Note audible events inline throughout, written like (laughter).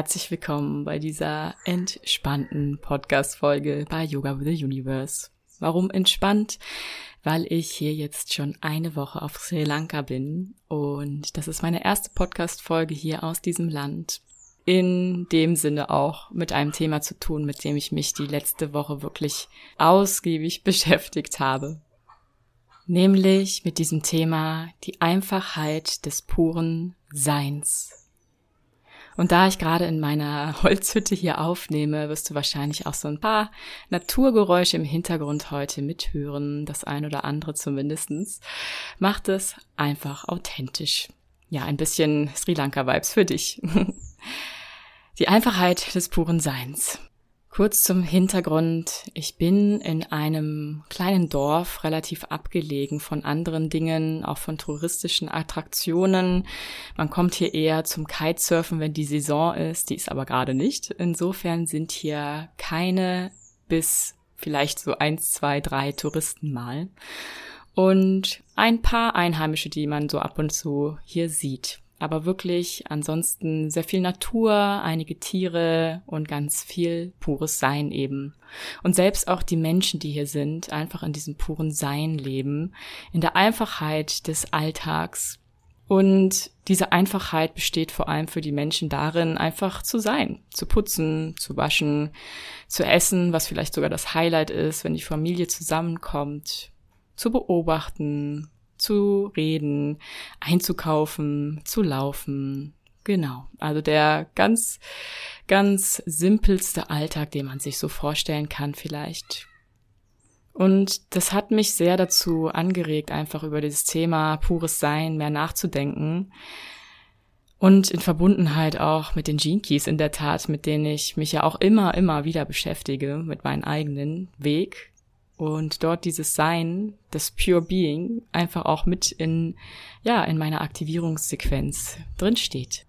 herzlich willkommen bei dieser entspannten Podcast-Folge bei Yoga with the Universe. Warum entspannt? Weil ich hier jetzt schon eine Woche auf Sri Lanka bin und das ist meine erste Podcast-Folge hier aus diesem Land. In dem Sinne auch mit einem Thema zu tun, mit dem ich mich die letzte Woche wirklich ausgiebig (laughs) beschäftigt habe. Nämlich mit diesem Thema die Einfachheit des puren Seins. Und da ich gerade in meiner (laughs) Holzhütte hier aufnehme, wirst du wahrscheinlich auch so ein paar Naturgeräusche im Hintergrund heute mithören, das ein oder andere zumindestens. Macht es einfach authentisch. Ja, ein bisschen Sri Lanka-Vibes für dich. (laughs) Die Einfachheit des puren Seins. Kurz zum Hintergrund. Ich bin in einem kleinen Dorf, relativ abgelegen von anderen Dingen, auch von touristischen Attraktionen. Man kommt hier eher zum Kitesurfen, wenn die Saison ist. Die ist aber gerade nicht. Insofern sind hier keine bis vielleicht so eins, zwei, drei Touristen mal. Und ein paar Einheimische, die man so ab und zu hier sieht aber wirklich ansonsten sehr viel Natur, einige Tiere und ganz viel pures Sein eben. Und selbst auch die Menschen, die hier sind, einfach in diesem puren Sein leben, in der Einfachheit des Alltags. Und diese Einfachheit besteht vor allem für die Menschen darin, einfach zu sein, zu putzen, zu waschen, zu essen, was vielleicht sogar das Highlight ist, wenn die Familie zusammenkommt, zu beobachten, zu reden, einzukaufen, zu laufen. Genau. Also der ganz, ganz simpelste Alltag, den man sich so vorstellen kann vielleicht. Und das hat mich sehr dazu angeregt, einfach über dieses Thema pures Sein mehr nachzudenken. Und in Verbundenheit auch mit den Keys in der Tat, mit denen ich mich ja auch immer, immer wieder beschäftige, mit meinem eigenen Weg, und dort dieses Sein, das Pure Being, einfach auch mit in, ja, in meiner Aktivierungssequenz drinsteht.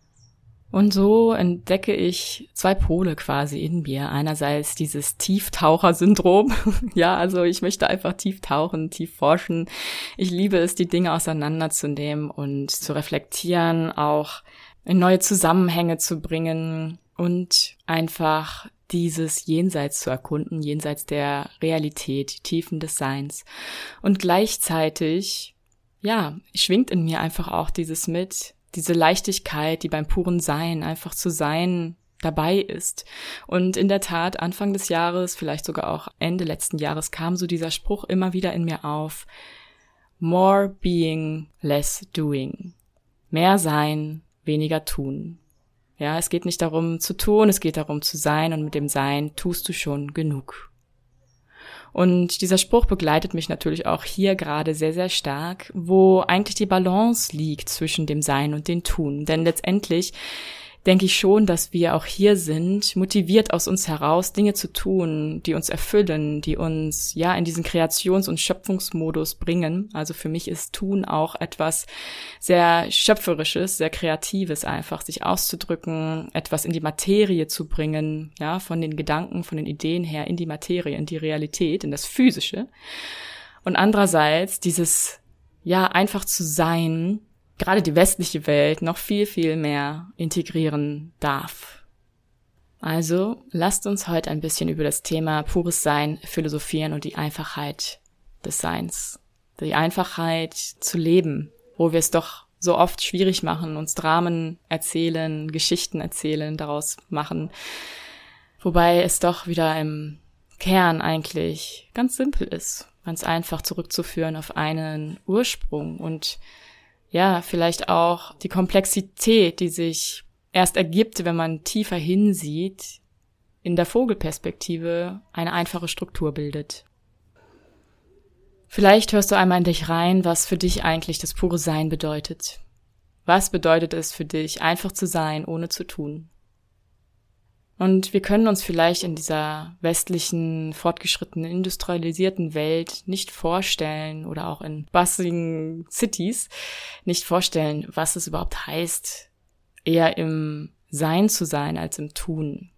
Und so entdecke ich zwei Pole quasi in mir. Einerseits dieses Tieftaucher-Syndrom. (laughs) ja, also ich möchte einfach tief tauchen, tief forschen. Ich liebe es, die Dinge auseinanderzunehmen und zu reflektieren, auch in neue Zusammenhänge zu bringen und einfach dieses Jenseits zu erkunden, jenseits der Realität, Tiefen des Seins. Und gleichzeitig, ja, schwingt in mir einfach auch dieses mit, diese Leichtigkeit, die beim puren Sein einfach zu sein dabei ist. Und in der Tat, Anfang des Jahres, vielleicht sogar auch Ende letzten Jahres, kam so dieser Spruch immer wieder in mir auf. More being, less doing. Mehr sein, weniger tun. Ja, es geht nicht darum zu tun, es geht darum zu sein und mit dem Sein tust du schon genug. Und dieser Spruch begleitet mich natürlich auch hier gerade sehr, sehr stark, wo eigentlich die Balance liegt zwischen dem Sein und dem Tun. Denn letztendlich denke ich schon, dass wir auch hier sind, motiviert aus uns heraus Dinge zu tun, die uns erfüllen, die uns ja in diesen Kreations- und Schöpfungsmodus bringen. Also für mich ist Tun auch etwas sehr schöpferisches, sehr kreatives einfach, sich auszudrücken, etwas in die Materie zu bringen, ja, von den Gedanken, von den Ideen her in die Materie, in die Realität, in das Physische. Und andererseits dieses ja, einfach zu sein, gerade die westliche Welt noch viel, viel mehr integrieren darf. Also lasst uns heute ein bisschen über das Thema pures Sein philosophieren und die Einfachheit des Seins. Die Einfachheit zu leben, wo wir es doch so oft schwierig machen, uns Dramen erzählen, Geschichten erzählen, daraus machen. Wobei es doch wieder im Kern eigentlich ganz simpel ist, ganz einfach zurückzuführen auf einen Ursprung und ja, vielleicht auch die Komplexität, die sich erst ergibt, wenn man tiefer hinsieht, in der Vogelperspektive eine einfache Struktur bildet. Vielleicht hörst du einmal in dich rein, was für dich eigentlich das pure Sein bedeutet. Was bedeutet es für dich, einfach zu sein, ohne zu tun? Und wir können uns vielleicht in dieser westlichen, fortgeschrittenen, industrialisierten Welt nicht vorstellen oder auch in bustling Cities nicht vorstellen, was es überhaupt heißt, eher im Sein zu sein als im Tun.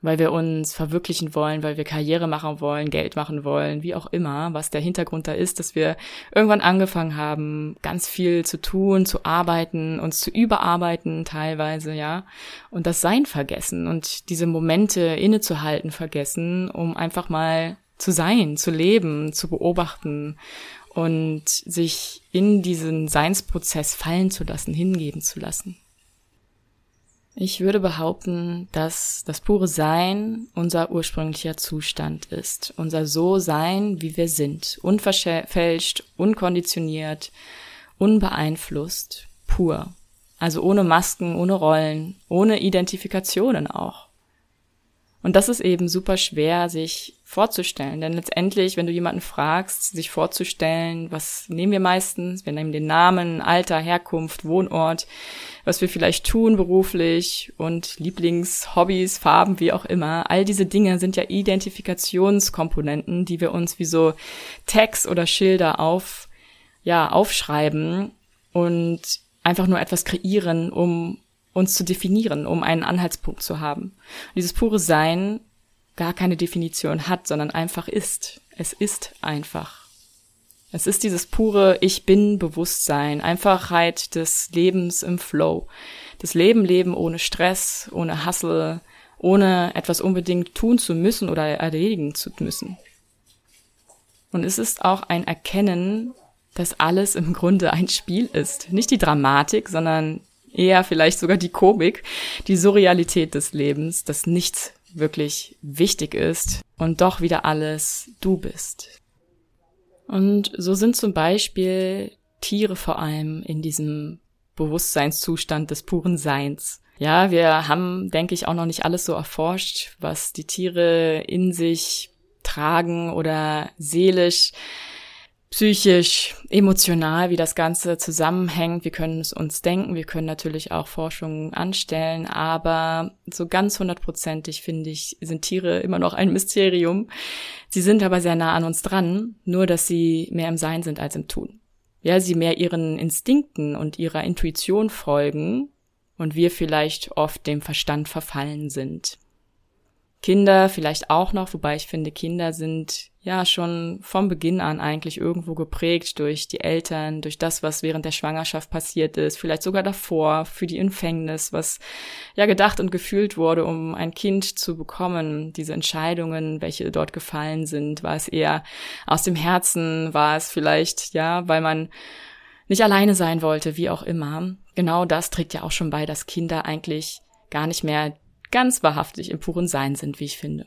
Weil wir uns verwirklichen wollen, weil wir Karriere machen wollen, Geld machen wollen, wie auch immer, was der Hintergrund da ist, dass wir irgendwann angefangen haben, ganz viel zu tun, zu arbeiten, uns zu überarbeiten teilweise, ja, und das Sein vergessen und diese Momente innezuhalten vergessen, um einfach mal zu sein, zu leben, zu beobachten und sich in diesen Seinsprozess fallen zu lassen, hingeben zu lassen. Ich würde behaupten, dass das pure Sein unser ursprünglicher Zustand ist. Unser So-Sein, wie wir sind. Unverfälscht, unkonditioniert, unbeeinflusst, pur. Also ohne Masken, ohne Rollen, ohne Identifikationen auch. Und das ist eben super schwer, sich vorzustellen. Denn letztendlich, wenn du jemanden fragst, sich vorzustellen, was nehmen wir meistens? Wir nehmen den Namen, Alter, Herkunft, Wohnort, was wir vielleicht tun beruflich und Lieblingshobbys, Farben, wie auch immer. All diese Dinge sind ja Identifikationskomponenten, die wir uns wie so Tags oder Schilder auf, ja, aufschreiben und einfach nur etwas kreieren, um uns zu definieren, um einen Anhaltspunkt zu haben. Und dieses pure Sein gar keine Definition hat, sondern einfach ist. Es ist einfach. Es ist dieses pure Ich bin Bewusstsein, Einfachheit des Lebens im Flow. Das Leben leben ohne Stress, ohne Hassel, ohne etwas unbedingt tun zu müssen oder erledigen zu müssen. Und es ist auch ein Erkennen, dass alles im Grunde ein Spiel ist. Nicht die Dramatik, sondern eher vielleicht sogar die Komik, die Surrealität des Lebens, dass nichts wirklich wichtig ist und doch wieder alles du bist. Und so sind zum Beispiel Tiere vor allem in diesem Bewusstseinszustand des puren Seins. Ja, wir haben, denke ich, auch noch nicht alles so erforscht, was die Tiere in sich tragen oder seelisch psychisch, emotional, wie das Ganze zusammenhängt. Wir können es uns denken, wir können natürlich auch Forschungen anstellen, aber so ganz hundertprozentig finde ich, sind Tiere immer noch ein Mysterium. Sie sind aber sehr nah an uns dran, nur dass sie mehr im Sein sind als im Tun. Ja, sie mehr ihren Instinkten und ihrer Intuition folgen und wir vielleicht oft dem Verstand verfallen sind. Kinder vielleicht auch noch, wobei ich finde, Kinder sind ja schon vom Beginn an eigentlich irgendwo geprägt durch die Eltern, durch das, was während der Schwangerschaft passiert ist, vielleicht sogar davor, für die Empfängnis, was ja gedacht und gefühlt wurde, um ein Kind zu bekommen. Diese Entscheidungen, welche dort gefallen sind, war es eher aus dem Herzen, war es vielleicht, ja, weil man nicht alleine sein wollte, wie auch immer. Genau das trägt ja auch schon bei, dass Kinder eigentlich gar nicht mehr ganz wahrhaftig im puren Sein sind, wie ich finde.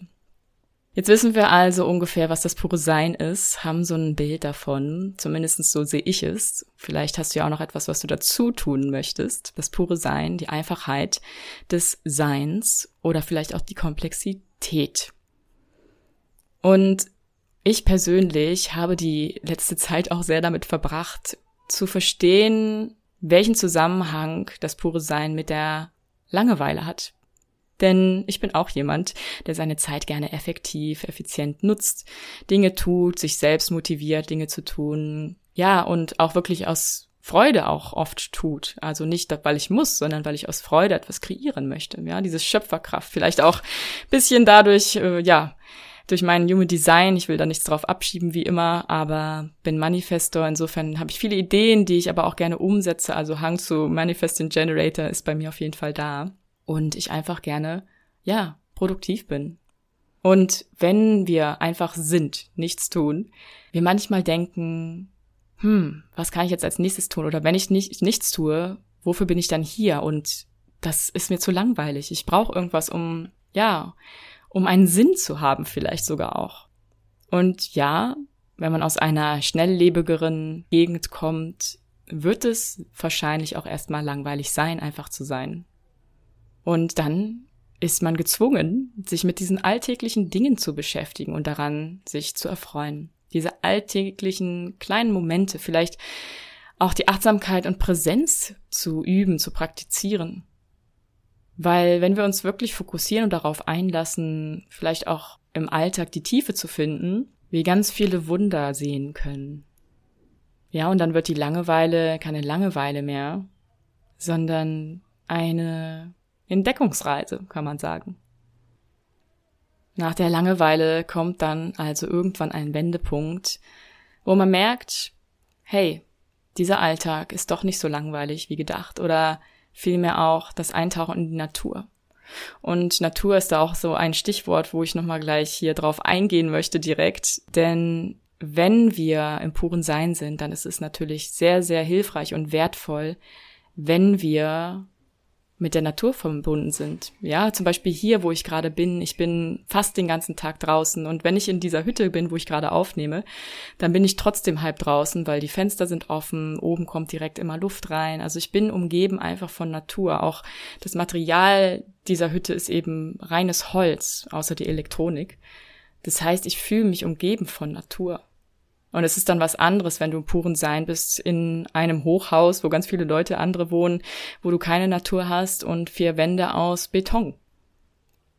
Jetzt wissen wir also ungefähr, was das pure Sein ist, haben so ein Bild davon, zumindest so sehe ich es. Vielleicht hast du ja auch noch etwas, was du dazu tun möchtest. Das pure Sein, die Einfachheit des Seins oder vielleicht auch die Komplexität. Und ich persönlich habe die letzte Zeit auch sehr damit verbracht, zu verstehen, welchen Zusammenhang das pure Sein mit der Langeweile hat, denn ich bin auch jemand, der seine Zeit gerne effektiv, effizient nutzt, Dinge tut, sich selbst motiviert, Dinge zu tun. Ja, und auch wirklich aus Freude auch oft tut. Also nicht, weil ich muss, sondern weil ich aus Freude etwas kreieren möchte. Ja, diese Schöpferkraft. Vielleicht auch bisschen dadurch, äh, ja, durch meinen Human Design. Ich will da nichts drauf abschieben, wie immer, aber bin Manifestor. Insofern habe ich viele Ideen, die ich aber auch gerne umsetze. Also Hang zu Manifesting Generator ist bei mir auf jeden Fall da und ich einfach gerne, ja, produktiv bin. Und wenn wir einfach sind, nichts tun, wir manchmal denken, hm, was kann ich jetzt als nächstes tun? Oder wenn ich nicht, nichts tue, wofür bin ich dann hier? Und das ist mir zu langweilig. Ich brauche irgendwas, um, ja, um einen Sinn zu haben, vielleicht sogar auch. Und ja, wenn man aus einer schnelllebigeren Gegend kommt, wird es wahrscheinlich auch erstmal langweilig sein, einfach zu sein. Und dann ist man gezwungen, sich mit diesen alltäglichen Dingen zu beschäftigen und daran sich zu erfreuen. Diese alltäglichen kleinen Momente, vielleicht auch die Achtsamkeit und Präsenz zu üben, zu praktizieren. Weil wenn wir uns wirklich fokussieren und darauf einlassen, vielleicht auch im Alltag die Tiefe zu finden, wir ganz viele Wunder sehen können. Ja, und dann wird die Langeweile keine Langeweile mehr, sondern eine Entdeckungsreise, kann man sagen. Nach der Langeweile kommt dann also irgendwann ein Wendepunkt, wo man merkt, hey, dieser Alltag ist doch nicht so langweilig wie gedacht oder vielmehr auch das Eintauchen in die Natur. Und Natur ist da auch so ein Stichwort, wo ich nochmal gleich hier drauf eingehen möchte direkt, denn wenn wir im puren Sein sind, dann ist es natürlich sehr, sehr hilfreich und wertvoll, wenn wir mit der Natur verbunden sind. Ja, zum Beispiel hier, wo ich gerade bin, ich bin fast den ganzen Tag draußen und wenn ich in dieser Hütte bin, wo ich gerade aufnehme, dann bin ich trotzdem halb draußen, weil die Fenster sind offen, oben kommt direkt immer Luft rein. Also ich bin umgeben einfach von Natur. Auch das Material dieser Hütte ist eben reines Holz, außer die Elektronik. Das heißt, ich fühle mich umgeben von Natur. Und es ist dann was anderes, wenn du im puren Sein bist in einem Hochhaus, wo ganz viele Leute andere wohnen, wo du keine Natur hast und vier Wände aus Beton.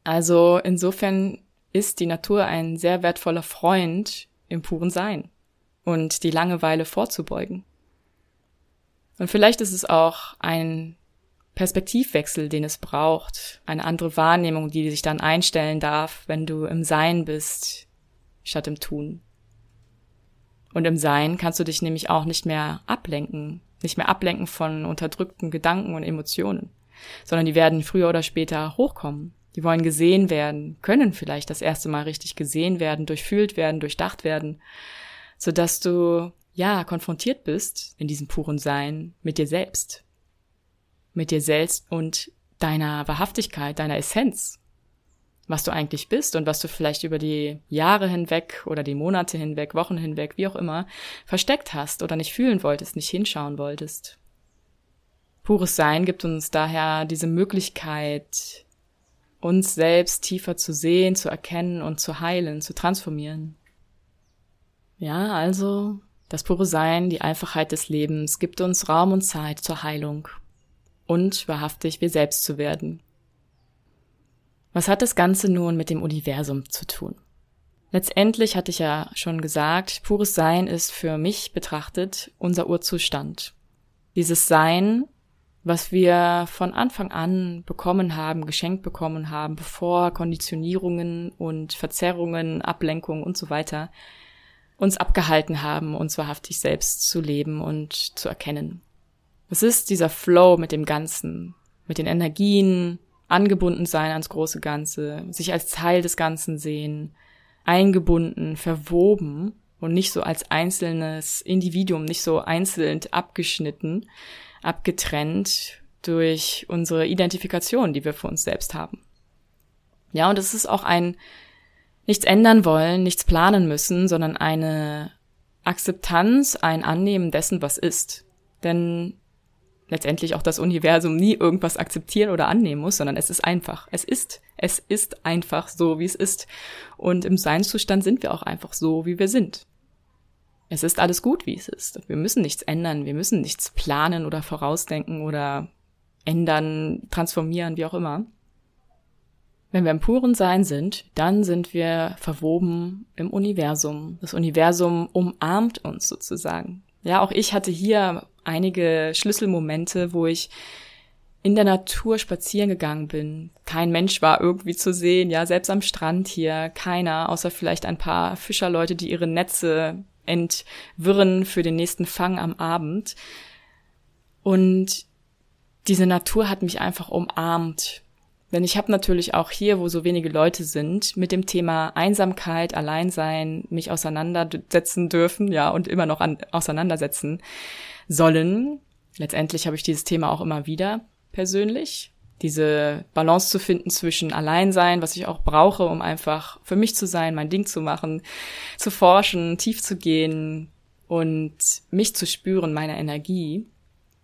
Also insofern ist die Natur ein sehr wertvoller Freund im puren Sein und die Langeweile vorzubeugen. Und vielleicht ist es auch ein Perspektivwechsel, den es braucht, eine andere Wahrnehmung, die sich dann einstellen darf, wenn du im Sein bist, statt im Tun. Und im Sein kannst du dich nämlich auch nicht mehr ablenken, nicht mehr ablenken von unterdrückten Gedanken und Emotionen, sondern die werden früher oder später hochkommen. Die wollen gesehen werden, können vielleicht das erste Mal richtig gesehen werden, durchfühlt werden, durchdacht werden, so dass du ja konfrontiert bist in diesem puren Sein mit dir selbst, mit dir selbst und deiner Wahrhaftigkeit, deiner Essenz, was du eigentlich bist und was du vielleicht über die Jahre hinweg oder die Monate hinweg, Wochen hinweg, wie auch immer, versteckt hast oder nicht fühlen wolltest, nicht hinschauen wolltest. Pures Sein gibt uns daher diese Möglichkeit, uns selbst tiefer zu sehen, zu erkennen und zu heilen, zu transformieren. Ja, also das pure Sein, die Einfachheit des Lebens gibt uns Raum und Zeit zur Heilung und wahrhaftig wir selbst zu werden. Was hat das Ganze nun mit dem Universum zu tun? Letztendlich hatte ich ja schon gesagt, pures Sein ist für mich betrachtet unser Urzustand. Dieses Sein, was wir von Anfang an bekommen haben, geschenkt bekommen haben, bevor Konditionierungen und Verzerrungen, Ablenkungen und so weiter uns abgehalten haben, uns wahrhaftig selbst zu leben und zu erkennen. Es ist dieser Flow mit dem Ganzen, mit den Energien, angebunden sein ans große Ganze, sich als Teil des Ganzen sehen, eingebunden, verwoben und nicht so als einzelnes Individuum, nicht so einzeln abgeschnitten, abgetrennt durch unsere Identifikation, die wir für uns selbst haben. Ja, und es ist auch ein nichts ändern wollen, nichts planen müssen, sondern eine Akzeptanz, ein Annehmen dessen, was ist. Denn letztendlich auch das Universum nie irgendwas akzeptieren oder annehmen muss, sondern es ist einfach. Es ist. Es ist einfach so, wie es ist. Und im Seinszustand sind wir auch einfach so, wie wir sind. Es ist alles gut, wie es ist. Wir müssen nichts ändern. Wir müssen nichts planen oder vorausdenken oder ändern, transformieren, wie auch immer. Wenn wir im puren Sein sind, dann sind wir verwoben im Universum. Das Universum umarmt uns sozusagen. Ja, auch ich hatte hier einige Schlüsselmomente, wo ich in der Natur spazieren gegangen bin. Kein Mensch war irgendwie zu sehen, ja, selbst am Strand hier, keiner, außer vielleicht ein paar Fischerleute, die ihre Netze entwirren für den nächsten Fang am Abend. Und diese Natur hat mich einfach umarmt. Denn ich habe natürlich auch hier, wo so wenige Leute sind, mit dem Thema Einsamkeit, Alleinsein mich auseinandersetzen dürfen, ja, und immer noch an, auseinandersetzen sollen. Letztendlich habe ich dieses Thema auch immer wieder persönlich. Diese Balance zu finden zwischen Alleinsein, was ich auch brauche, um einfach für mich zu sein, mein Ding zu machen, zu forschen, tief zu gehen und mich zu spüren, meine Energie.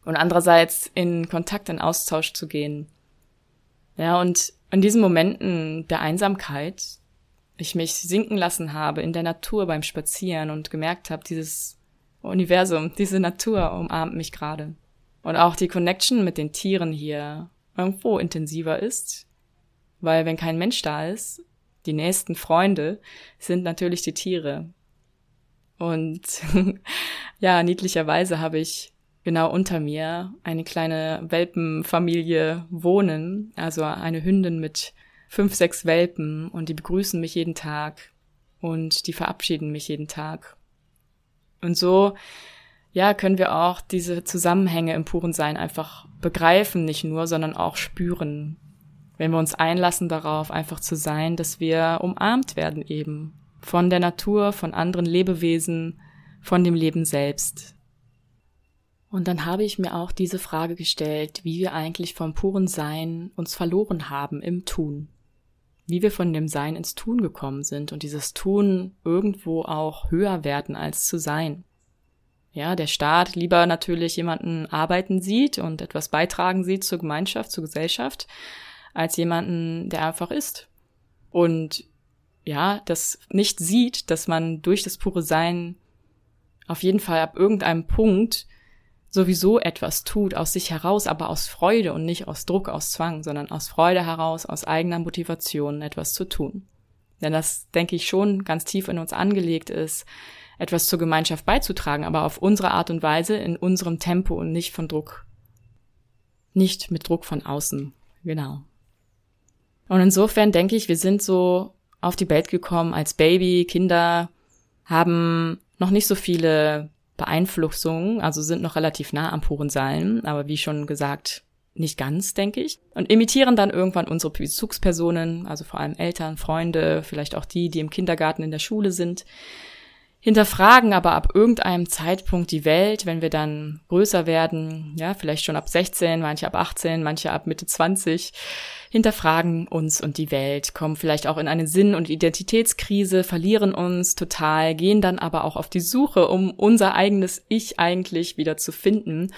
Und andererseits in Kontakt, in Austausch zu gehen ja, und in diesen Momenten der Einsamkeit, ich mich sinken lassen habe in der Natur beim Spazieren und gemerkt habe, dieses Universum, diese Natur umarmt mich gerade. Und auch die Connection mit den Tieren hier irgendwo intensiver ist, weil wenn kein Mensch da ist, die nächsten Freunde sind natürlich die Tiere. Und (laughs) ja, niedlicherweise habe ich genau unter mir eine kleine Welpenfamilie wohnen, also eine Hündin mit fünf, sechs Welpen und die begrüßen mich jeden Tag und die verabschieden mich jeden Tag. Und so, ja, können wir auch diese Zusammenhänge im puren Sein einfach begreifen, nicht nur, sondern auch spüren. Wenn wir uns einlassen darauf, einfach zu sein, dass wir umarmt werden eben von der Natur, von anderen Lebewesen, von dem Leben selbst. Und dann habe ich mir auch diese Frage gestellt, wie wir eigentlich vom puren Sein uns verloren haben im Tun. Wie wir von dem Sein ins Tun gekommen sind und dieses Tun irgendwo auch höher werden als zu sein. Ja, der Staat lieber natürlich jemanden arbeiten sieht und etwas beitragen sieht zur Gemeinschaft, zur Gesellschaft, als jemanden, der einfach ist. Und ja, das nicht sieht, dass man durch das pure Sein auf jeden Fall ab irgendeinem Punkt sowieso etwas tut, aus sich heraus, aber aus Freude und nicht aus Druck, aus Zwang, sondern aus Freude heraus, aus eigener Motivation etwas zu tun. Denn das, denke ich, schon ganz tief in uns angelegt ist, etwas zur Gemeinschaft beizutragen, aber auf unsere Art und Weise, in unserem Tempo und nicht von Druck. Nicht mit Druck von außen. Genau. Und insofern denke ich, wir sind so auf die Welt gekommen als Baby, Kinder, haben noch nicht so viele Beeinflussungen, also sind noch relativ nah am puren Sein, aber wie schon gesagt, nicht ganz, denke ich. Und imitieren dann irgendwann unsere Bezugspersonen, also vor allem Eltern, Freunde, vielleicht auch die, die im Kindergarten in der Schule sind hinterfragen aber ab irgendeinem Zeitpunkt die Welt, wenn wir dann größer werden, ja, vielleicht schon ab 16, manche ab 18, manche ab Mitte 20, hinterfragen uns und die Welt, kommen vielleicht auch in eine Sinn- und Identitätskrise, verlieren uns total, gehen dann aber auch auf die Suche, um unser eigenes Ich eigentlich wieder zu finden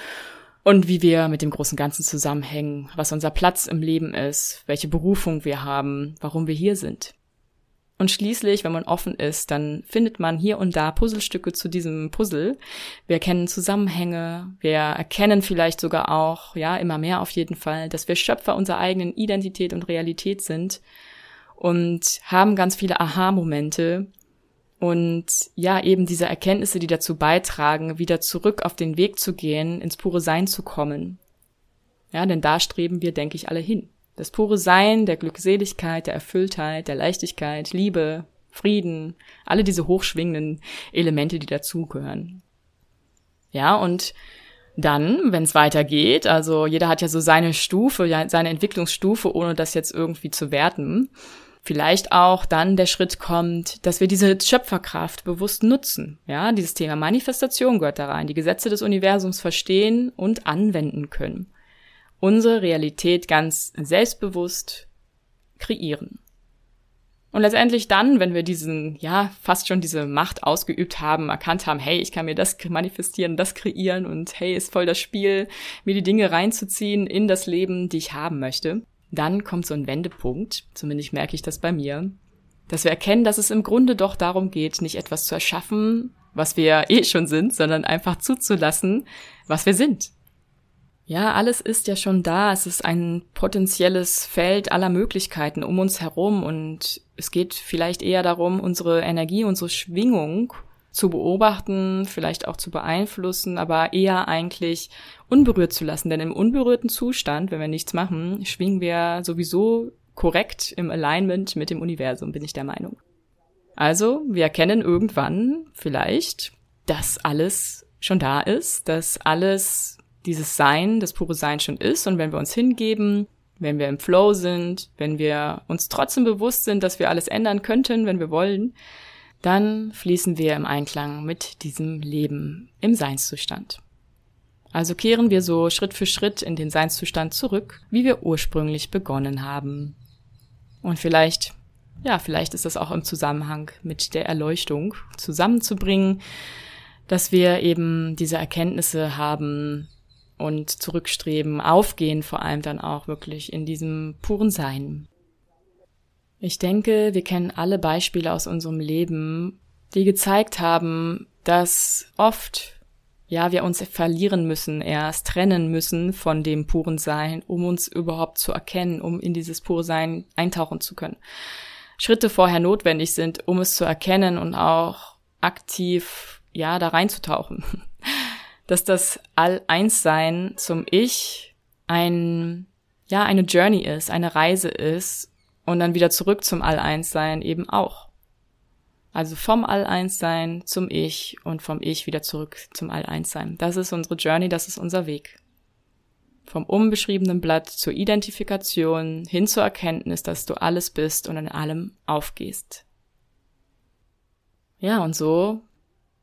und wie wir mit dem großen Ganzen zusammenhängen, was unser Platz im Leben ist, welche Berufung wir haben, warum wir hier sind. Und schließlich, wenn man offen ist, dann findet man hier und da Puzzlestücke zu diesem Puzzle. Wir erkennen Zusammenhänge, wir erkennen vielleicht sogar auch, ja, immer mehr auf jeden Fall, dass wir Schöpfer unserer eigenen Identität und Realität sind und haben ganz viele Aha-Momente und ja, eben diese Erkenntnisse, die dazu beitragen, wieder zurück auf den Weg zu gehen, ins pure Sein zu kommen. Ja, denn da streben wir, denke ich, alle hin. Das pure Sein der Glückseligkeit, der Erfülltheit, der Leichtigkeit, Liebe, Frieden, alle diese hochschwingenden Elemente, die dazugehören. Ja, und dann, wenn es weitergeht, also jeder hat ja so seine Stufe, seine Entwicklungsstufe, ohne das jetzt irgendwie zu werten, vielleicht auch dann der Schritt kommt, dass wir diese Schöpferkraft bewusst nutzen. Ja, dieses Thema Manifestation gehört da rein, die Gesetze des Universums verstehen und anwenden können unsere Realität ganz selbstbewusst kreieren. Und letztendlich dann, wenn wir diesen, ja, fast schon diese Macht ausgeübt haben, erkannt haben, hey, ich kann mir das manifestieren, das kreieren und hey, ist voll das Spiel, mir die Dinge reinzuziehen in das Leben, die ich haben möchte, dann kommt so ein Wendepunkt, zumindest merke ich das bei mir, dass wir erkennen, dass es im Grunde doch darum geht, nicht etwas zu erschaffen, was wir eh schon sind, sondern einfach zuzulassen, was wir sind. Ja, alles ist ja schon da. Es ist ein potenzielles Feld aller Möglichkeiten um uns herum und es geht vielleicht eher darum, unsere Energie, unsere Schwingung zu beobachten, vielleicht auch zu beeinflussen, aber eher eigentlich unberührt zu lassen. Denn im unberührten Zustand, wenn wir nichts machen, schwingen wir sowieso korrekt im Alignment mit dem Universum, bin ich der Meinung. Also, wir erkennen irgendwann vielleicht, dass alles schon da ist, dass alles dieses Sein, das pure Sein schon ist. Und wenn wir uns hingeben, wenn wir im Flow sind, wenn wir uns trotzdem bewusst sind, dass wir alles ändern könnten, wenn wir wollen, dann fließen wir im Einklang mit diesem Leben im Seinszustand. Also kehren wir so Schritt für Schritt in den Seinszustand zurück, wie wir ursprünglich begonnen haben. Und vielleicht, ja, vielleicht ist das auch im Zusammenhang mit der Erleuchtung zusammenzubringen, dass wir eben diese Erkenntnisse haben, und zurückstreben, aufgehen vor allem dann auch wirklich in diesem puren Sein. Ich denke, wir kennen alle Beispiele aus unserem Leben, die gezeigt haben, dass oft ja, wir uns verlieren müssen, erst trennen müssen von dem puren Sein, um uns überhaupt zu erkennen, um in dieses pure Sein eintauchen zu können. Schritte vorher notwendig sind, um es zu erkennen und auch aktiv, ja, da reinzutauchen dass das All-Eins-Sein zum Ich ein, ja, eine Journey ist, eine Reise ist, und dann wieder zurück zum All-Eins-Sein eben auch. Also vom All-Eins-Sein zum Ich und vom Ich wieder zurück zum All-Eins-Sein. Das ist unsere Journey, das ist unser Weg. Vom unbeschriebenen Blatt zur Identifikation hin zur Erkenntnis, dass du alles bist und in allem aufgehst. Ja, und so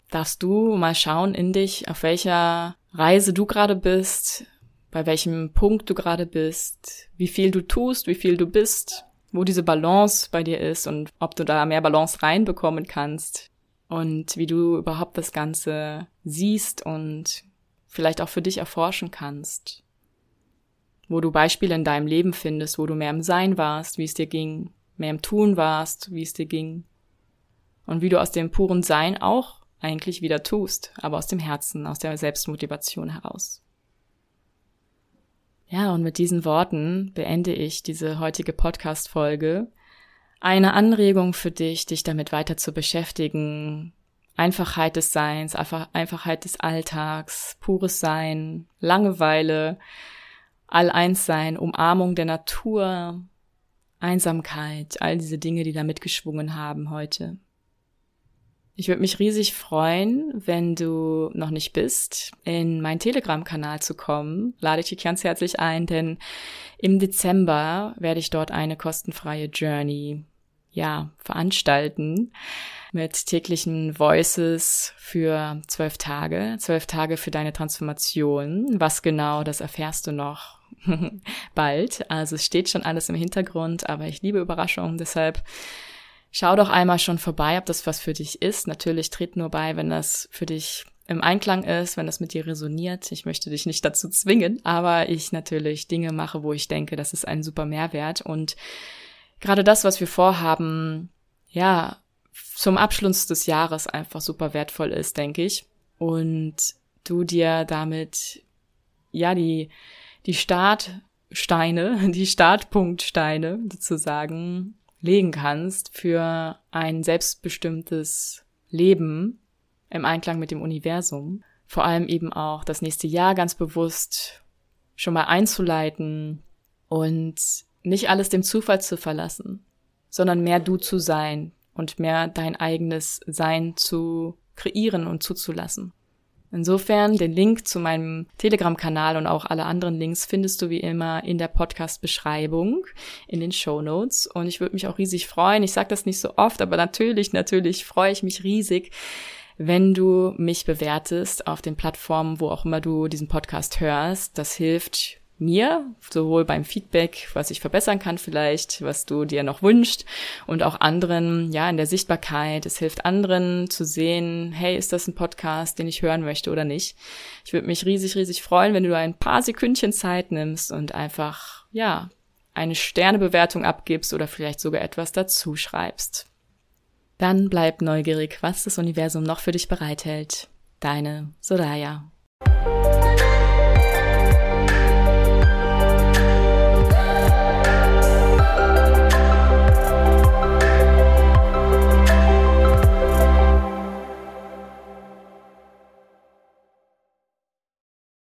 darfst du mal schauen in dich, auf welcher Reise du gerade bist, bei welchem Punkt du gerade bist, wie viel du tust, wie viel du bist, wo diese Balance bei dir ist und ob du da mehr Balance reinbekommen kannst und wie du überhaupt das Ganze siehst und vielleicht auch für dich erforschen kannst. Wo du Beispiele in deinem Leben findest, wo du mehr im Sein warst, wie es dir ging, mehr im Tun warst, wie es dir ging. Und wie du aus dem puren Sein auch eigentlich wieder tust, aber aus dem Herzen, aus der Selbstmotivation heraus. Ja, und mit diesen Worten beende ich diese heutige Podcast-Folge. Eine Anregung für dich, dich damit weiter zu beschäftigen. Einfachheit des Seins, Einfachheit des Alltags, pures Sein, Langeweile, All-Eins-Sein, Umarmung der Natur, Einsamkeit, all diese Dinge, die da mitgeschwungen haben heute. Ich würde mich riesig freuen, wenn du noch nicht bist, in meinen Telegram-Kanal zu kommen. Lade ich dich ganz herzlich ein, denn im Dezember werde ich dort eine kostenfreie Journey, ja, veranstalten mit täglichen Voices für zwölf Tage, zwölf Tage für deine Transformation. Was genau, das erfährst du noch (laughs) bald. Also es steht schon alles im Hintergrund, aber ich liebe Überraschungen, deshalb Schau doch einmal schon vorbei, ob das was für dich ist. Natürlich tritt nur bei, wenn das für dich im Einklang ist, wenn das mit dir resoniert. Ich möchte dich nicht dazu zwingen, aber ich natürlich Dinge mache, wo ich denke, das ist ein super Mehrwert. Und gerade das, was wir vorhaben, ja, zum Abschluss des Jahres einfach super wertvoll ist, denke ich. Und du dir damit, ja, die, die Startsteine, (laughs) die Startpunktsteine sozusagen legen kannst für ein selbstbestimmtes Leben im Einklang mit dem Universum. Vor allem eben auch das nächste Jahr ganz bewusst schon mal einzuleiten und nicht alles dem Zufall zu verlassen, sondern mehr du zu sein und mehr dein eigenes Sein zu kreieren und zuzulassen. Insofern den Link zu meinem Telegram-Kanal und auch alle anderen Links findest du wie immer in der Podcast-Beschreibung, in den Show Notes. Und ich würde mich auch riesig freuen. Ich sage das nicht so oft, aber natürlich, natürlich freue ich mich riesig, wenn du mich bewertest auf den Plattformen, wo auch immer du diesen Podcast hörst. Das hilft mir, sowohl beim Feedback, was ich verbessern kann vielleicht, was du dir noch wünschst und auch anderen, ja, in der Sichtbarkeit. Es hilft anderen zu sehen, hey, ist das ein Podcast, den ich hören möchte oder nicht. Ich würde mich riesig, riesig freuen, wenn du ein paar Sekündchen Zeit nimmst und einfach, ja, eine Sternebewertung abgibst oder vielleicht sogar etwas dazu schreibst. Dann bleib neugierig, was das Universum noch für dich bereithält. Deine Soraya.